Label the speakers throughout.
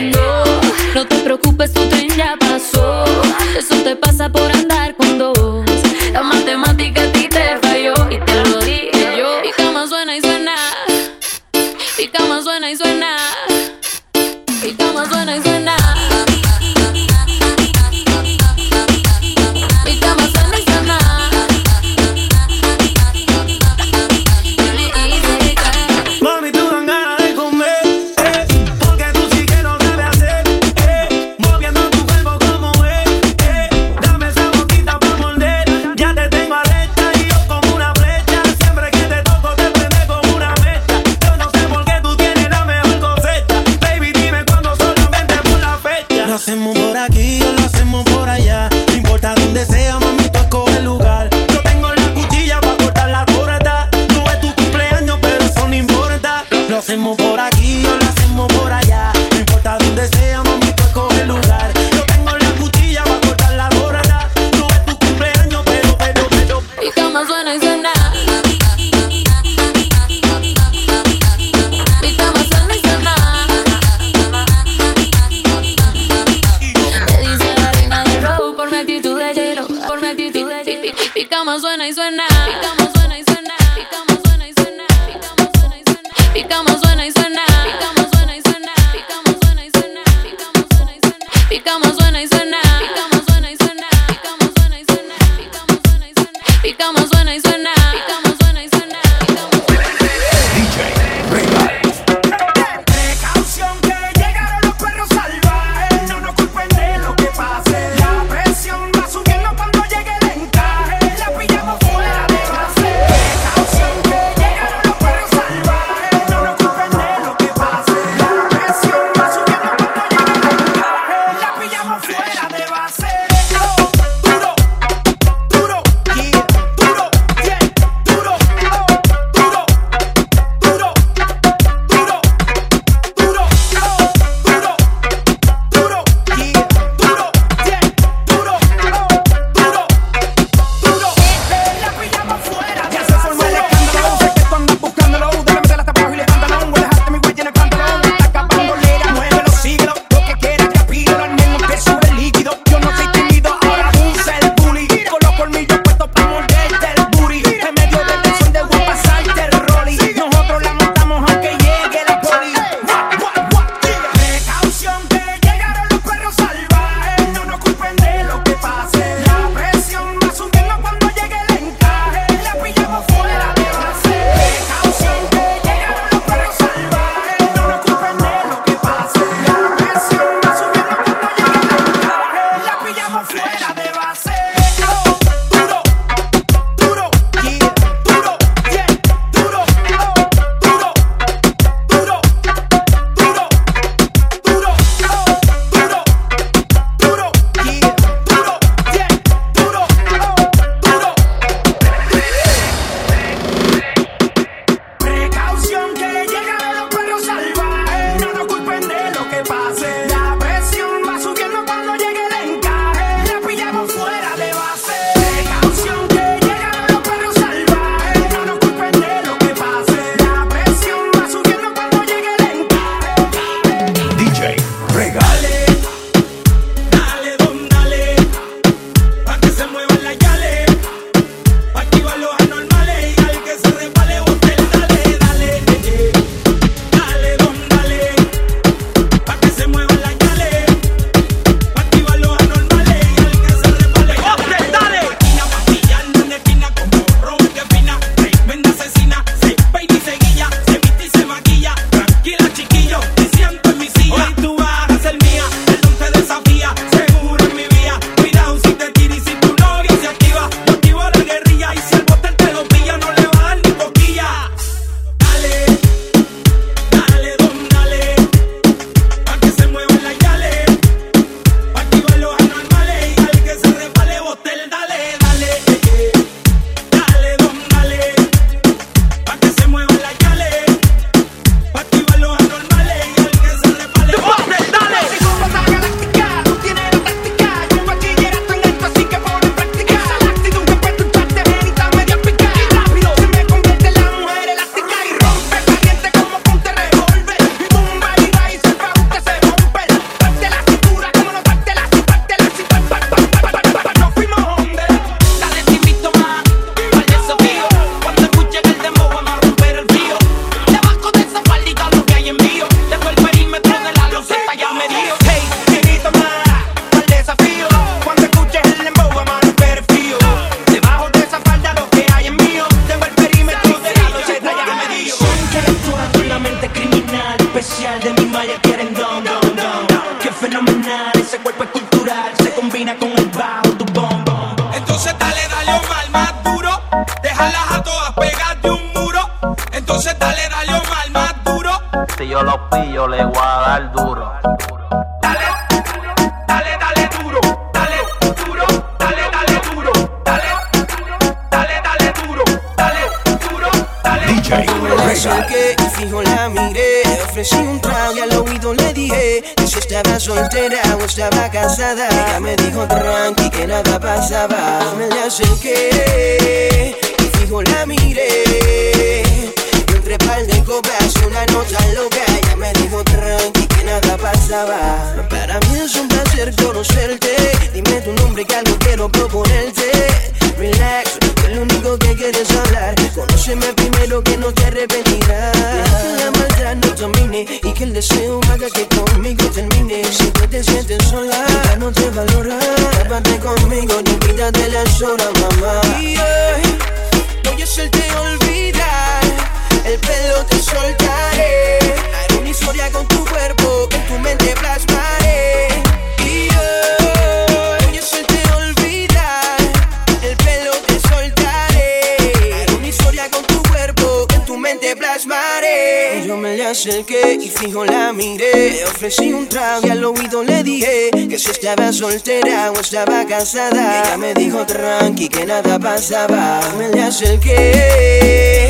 Speaker 1: no. No te preocupes, tu tren ya pasó. Eso te pasa por andar.
Speaker 2: ya te
Speaker 3: va
Speaker 4: a
Speaker 5: hacer. fijo la miré, le ofrecí un trago y al oído le dije que si estaba soltera o estaba casada. Ella me dijo tranqui que nada pasaba. Me le acerqué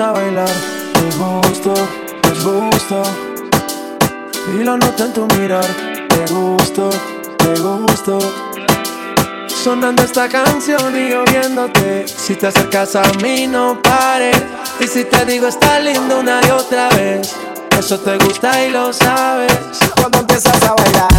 Speaker 3: a bailar. Es gusto, es
Speaker 2: gusto. Y lo noto en tu mirar. Te gusto, te gusto. Sonando esta canción y oyéndote. Si te acercas a mí, no pares. Y si te digo, está lindo una y otra vez. Eso te gusta y lo sabes.
Speaker 6: Cuando empiezas a bailar.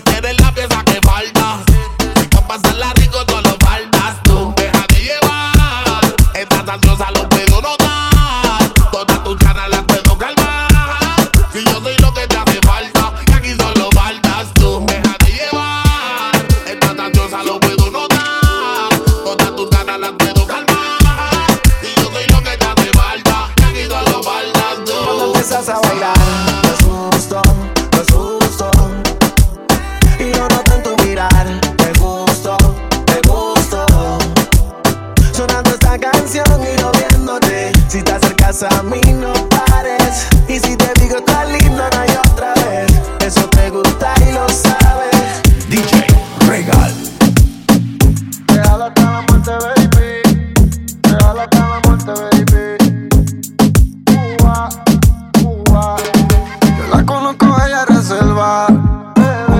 Speaker 6: te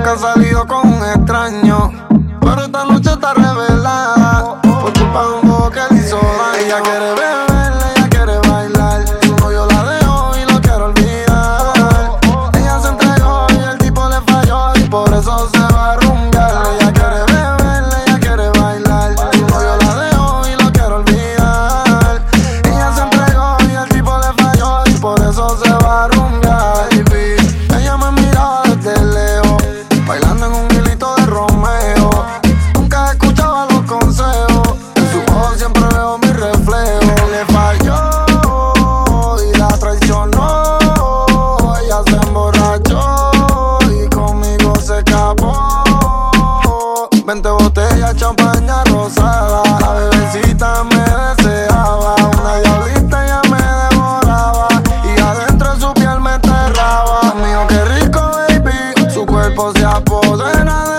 Speaker 6: nunca has salido con un extraño. Pero esta noche está revelada.
Speaker 7: poder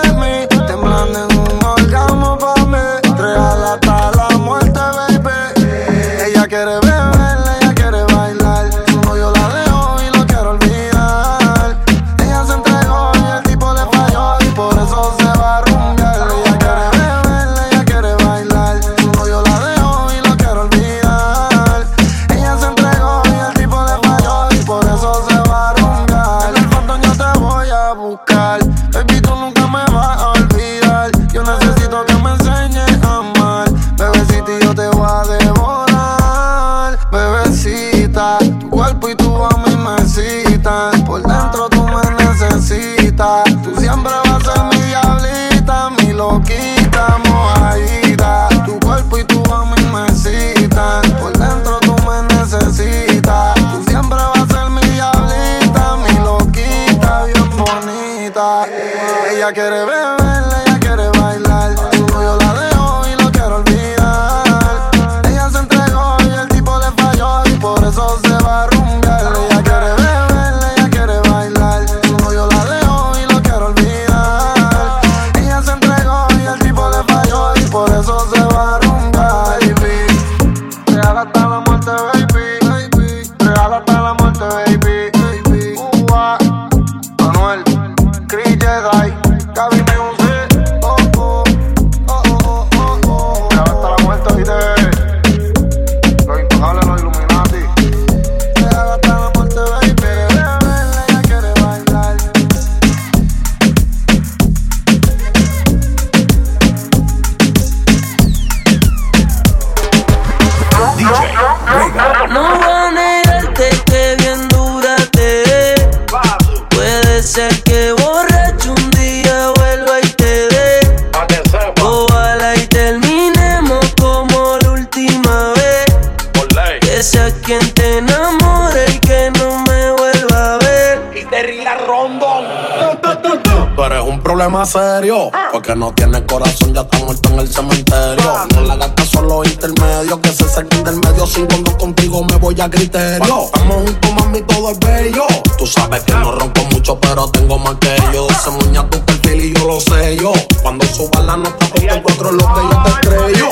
Speaker 7: problema serio. Porque no tiene corazón, ya está muerto en el cementerio. No la gata son los intermedios, que se sacan del medio. Sin cuando contigo me voy a criterio. Estamos juntos, mami, todo es bello. Tú sabes que no rompo mucho, pero tengo más que yo. Se muña tu perfil y yo lo sé yo. Cuando suba la nota, tú te encuentro lo que yo te creo.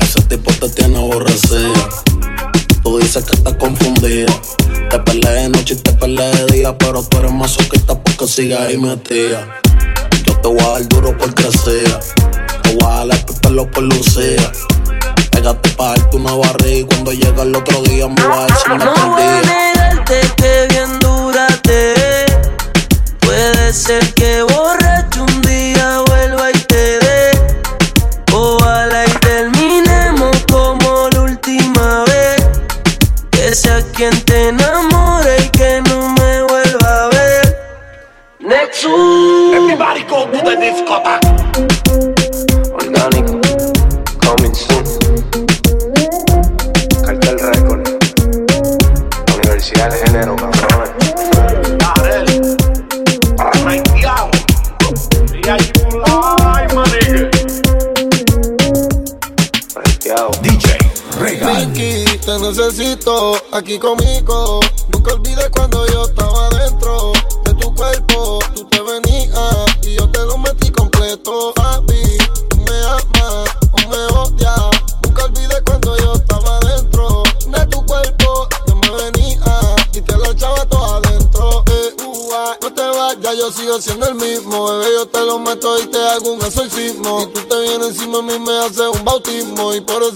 Speaker 7: Ese tipo te tiene aborrecido. Tú dices que estás confundida. Te peleé de noche y te peleé de día, pero tú eres más masoquista porque sigues ahí metida. Yo te voy a dar duro porque sea. Te voy a jalar tu este pelo por lucía. Pégate para darte una barriga y cuando llega el otro día me vas a decir no
Speaker 8: No voy a negarte que bien dura te ve. Puede ser que borracho un día vuelva y te dé. Ojalá y terminemos como la última vez. Que sea quien te enamore.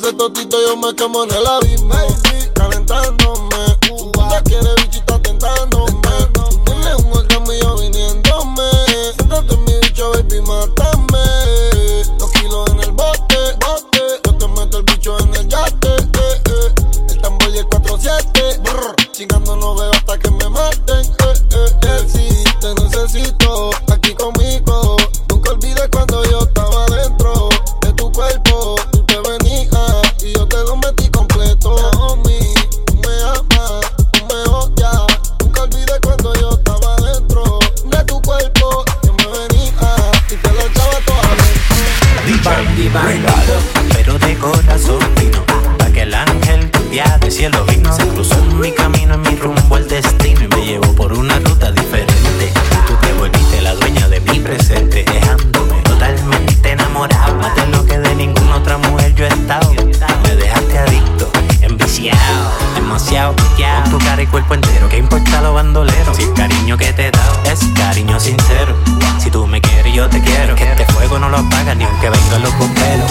Speaker 9: ese totito yo me quemo en el abismo. Calentándome, uh, tú te
Speaker 10: quieres cara cuerpo entero. ¿Qué importa lo bandolero? Si el cariño que te he dado es cariño sincero. Si tú me quieres, yo te quiero. Que este fuego no lo apagas ni aunque vengan los bomberos.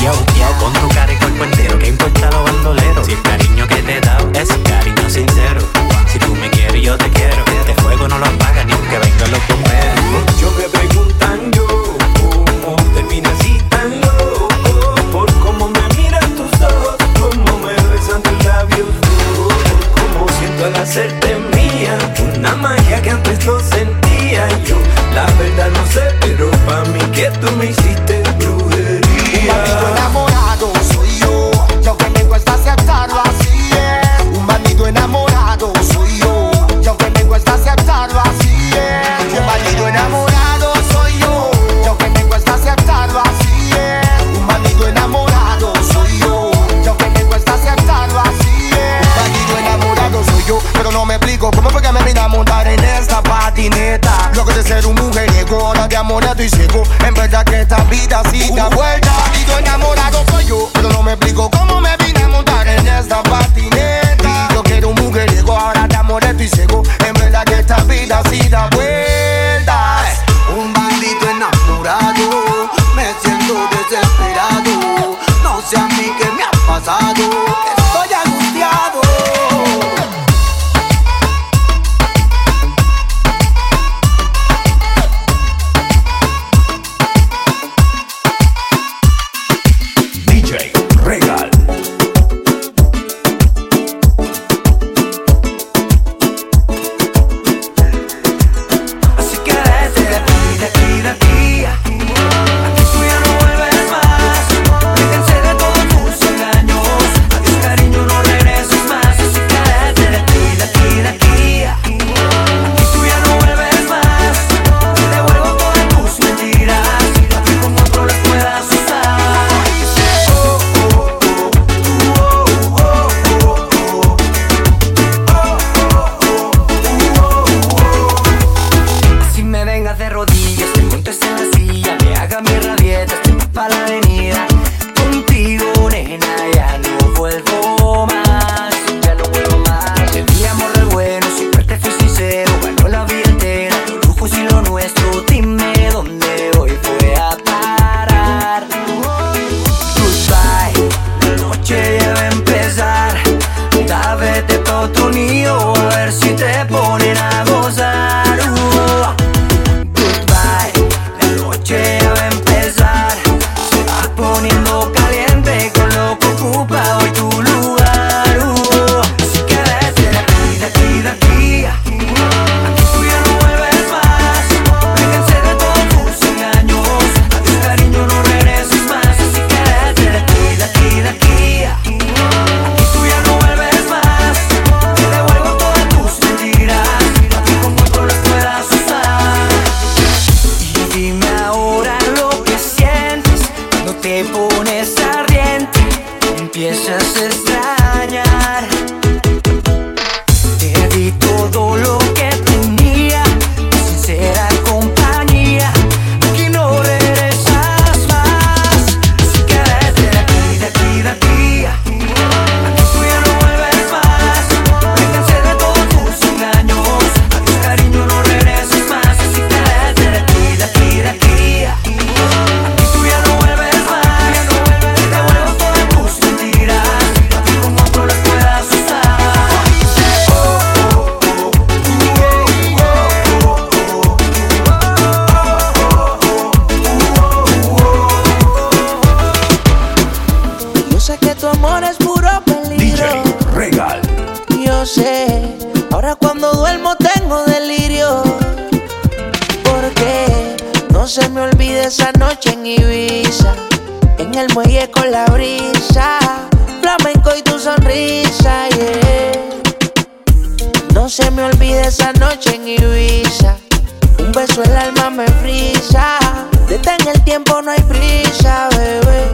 Speaker 11: amoreto y ciego. En verdad que esta vida sí da vuelta. Digo enamorado soy yo, pero no me explico cómo me vine a montar en esta
Speaker 8: patina. Con la brisa, flamenco y tu sonrisa, yeah. No se me olvide esa noche en Ibiza, un beso el alma me frisa, detén el tiempo no hay prisa, bebé.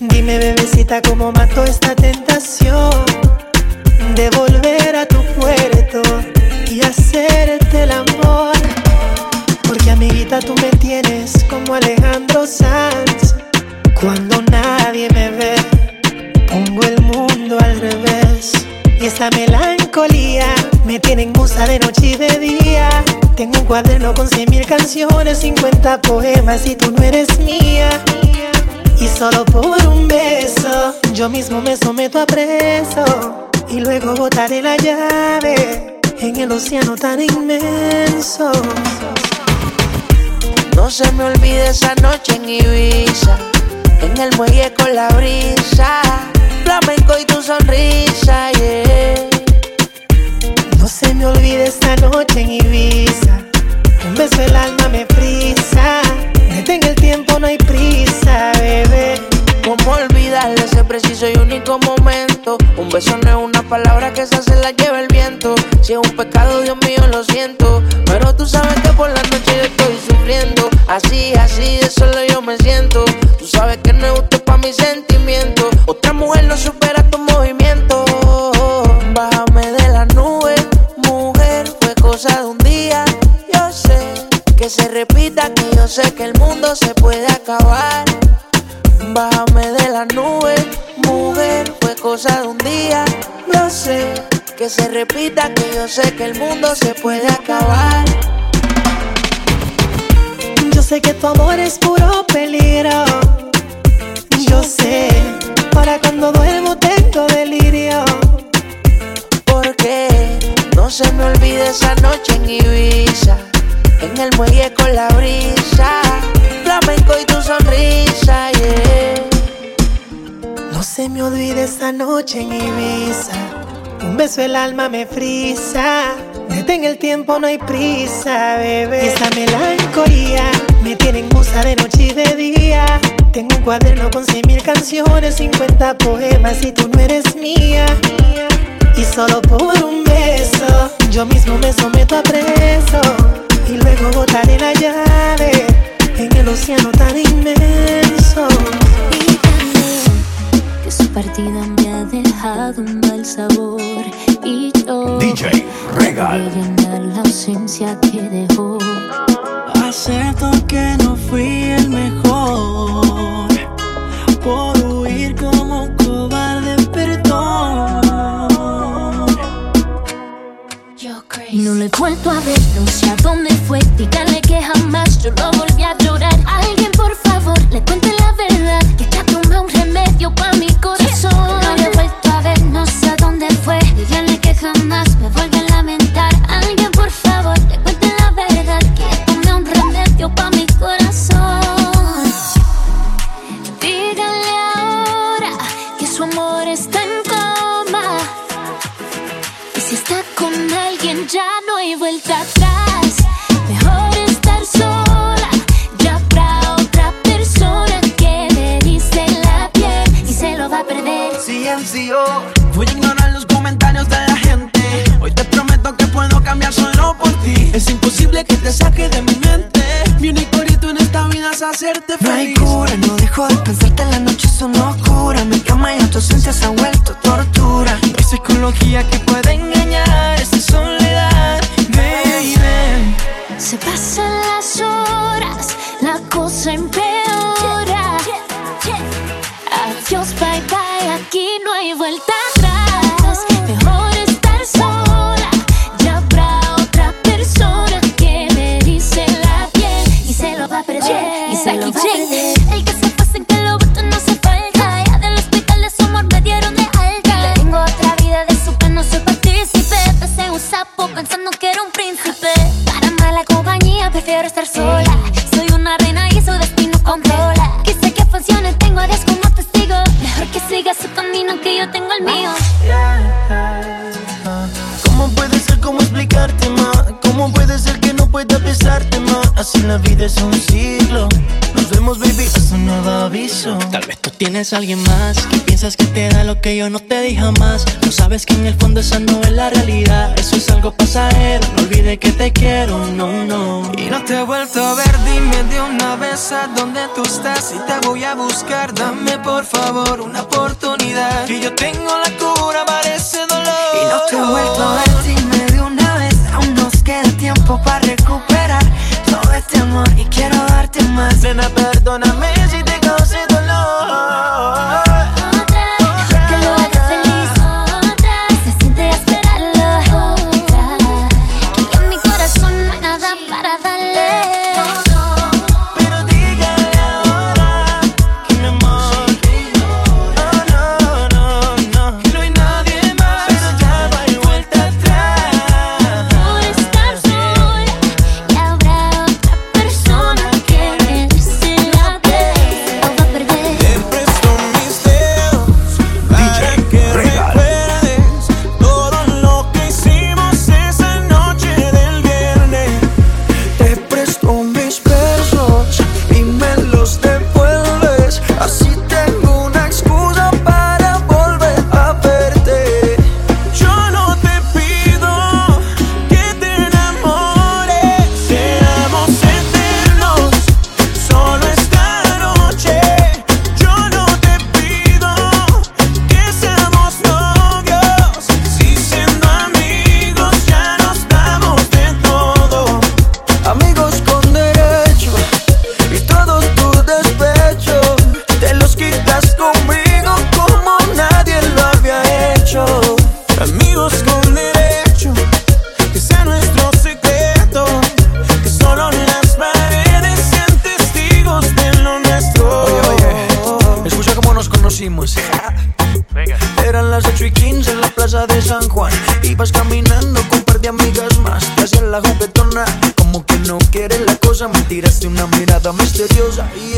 Speaker 12: Dime, bebecita, cómo mato esta 11 mil canciones, 50 poemas y tú no eres mía. Y solo por un beso, yo mismo me someto a preso. Y luego botaré la llave en el océano tan inmenso.
Speaker 8: No se me olvide esa noche en Ibiza, en el muelle con la brisa, flamenco y tu sonrisa, yeah.
Speaker 12: No se me olvide esa noche en Ibiza Beso el alma me frisa. Detén el tiempo, no hay prisa, bebé.
Speaker 8: ¿Cómo olvidar ese preciso y único momento? Un beso no es una palabra que esa se la lleva el viento. Si es un pecado, Dios mío, lo siento. Pero tú sabes que por la noche yo estoy sufriendo. Así, así, de solo yo me siento. Tú sabes que no es justo para mis sentimientos. Otra mujer no supera tu se repita, que yo sé que el mundo se puede acabar. Bájame de la nube, mujer, fue cosa de un día. Yo sé que se repita, que yo sé que el mundo se puede acabar.
Speaker 12: Yo sé que tu amor es puro peligro. Yo sé, para cuando duermo tengo delirio.
Speaker 8: Porque no se me olvide esa noche en Ibiza, en el muelle con la brisa, flamenco y tu sonrisa, yeah.
Speaker 12: No se me olvide esa noche en Ibiza. Un beso el alma me frisa. Detén el tiempo, no hay prisa, bebé. Y esa melancolía me tiene en musa de noche y de día. Tengo un cuaderno con cien mil canciones, 50 poemas y tú no eres mía. Y solo por un beso, yo mismo me someto a preso. Y luego botaré la llave en el océano tan inmenso.
Speaker 1: que su partida me ha dejado un mal sabor y yo
Speaker 13: DJ Regal.
Speaker 1: llenar la ausencia que dejó.
Speaker 14: Acepto que no fui el mejor por
Speaker 1: No lo he vuelto a ver, no sé a dónde fue. Díganle que jamás yo lo volví a llorar. Alguien, por favor, le cuente
Speaker 14: CNCO, voy que
Speaker 1: yo
Speaker 14: tienes alguien más que piensas que te da lo que yo no te di jamás. no sabes que en el fondo esa no es la realidad. Eso es algo pasajero. No olvides que te quiero, no, no.
Speaker 15: Y no te he vuelto a ver, dime de una vez a dónde tú estás. Y te voy a buscar, dame por favor una oportunidad. Que yo tengo la cura para ese dolor.
Speaker 16: Y no te he vuelto a ver, dime de una vez. Aún nos queda tiempo para recuperar todo este amor. Y quiero darte más.
Speaker 14: Nena, perdóname
Speaker 17: شعير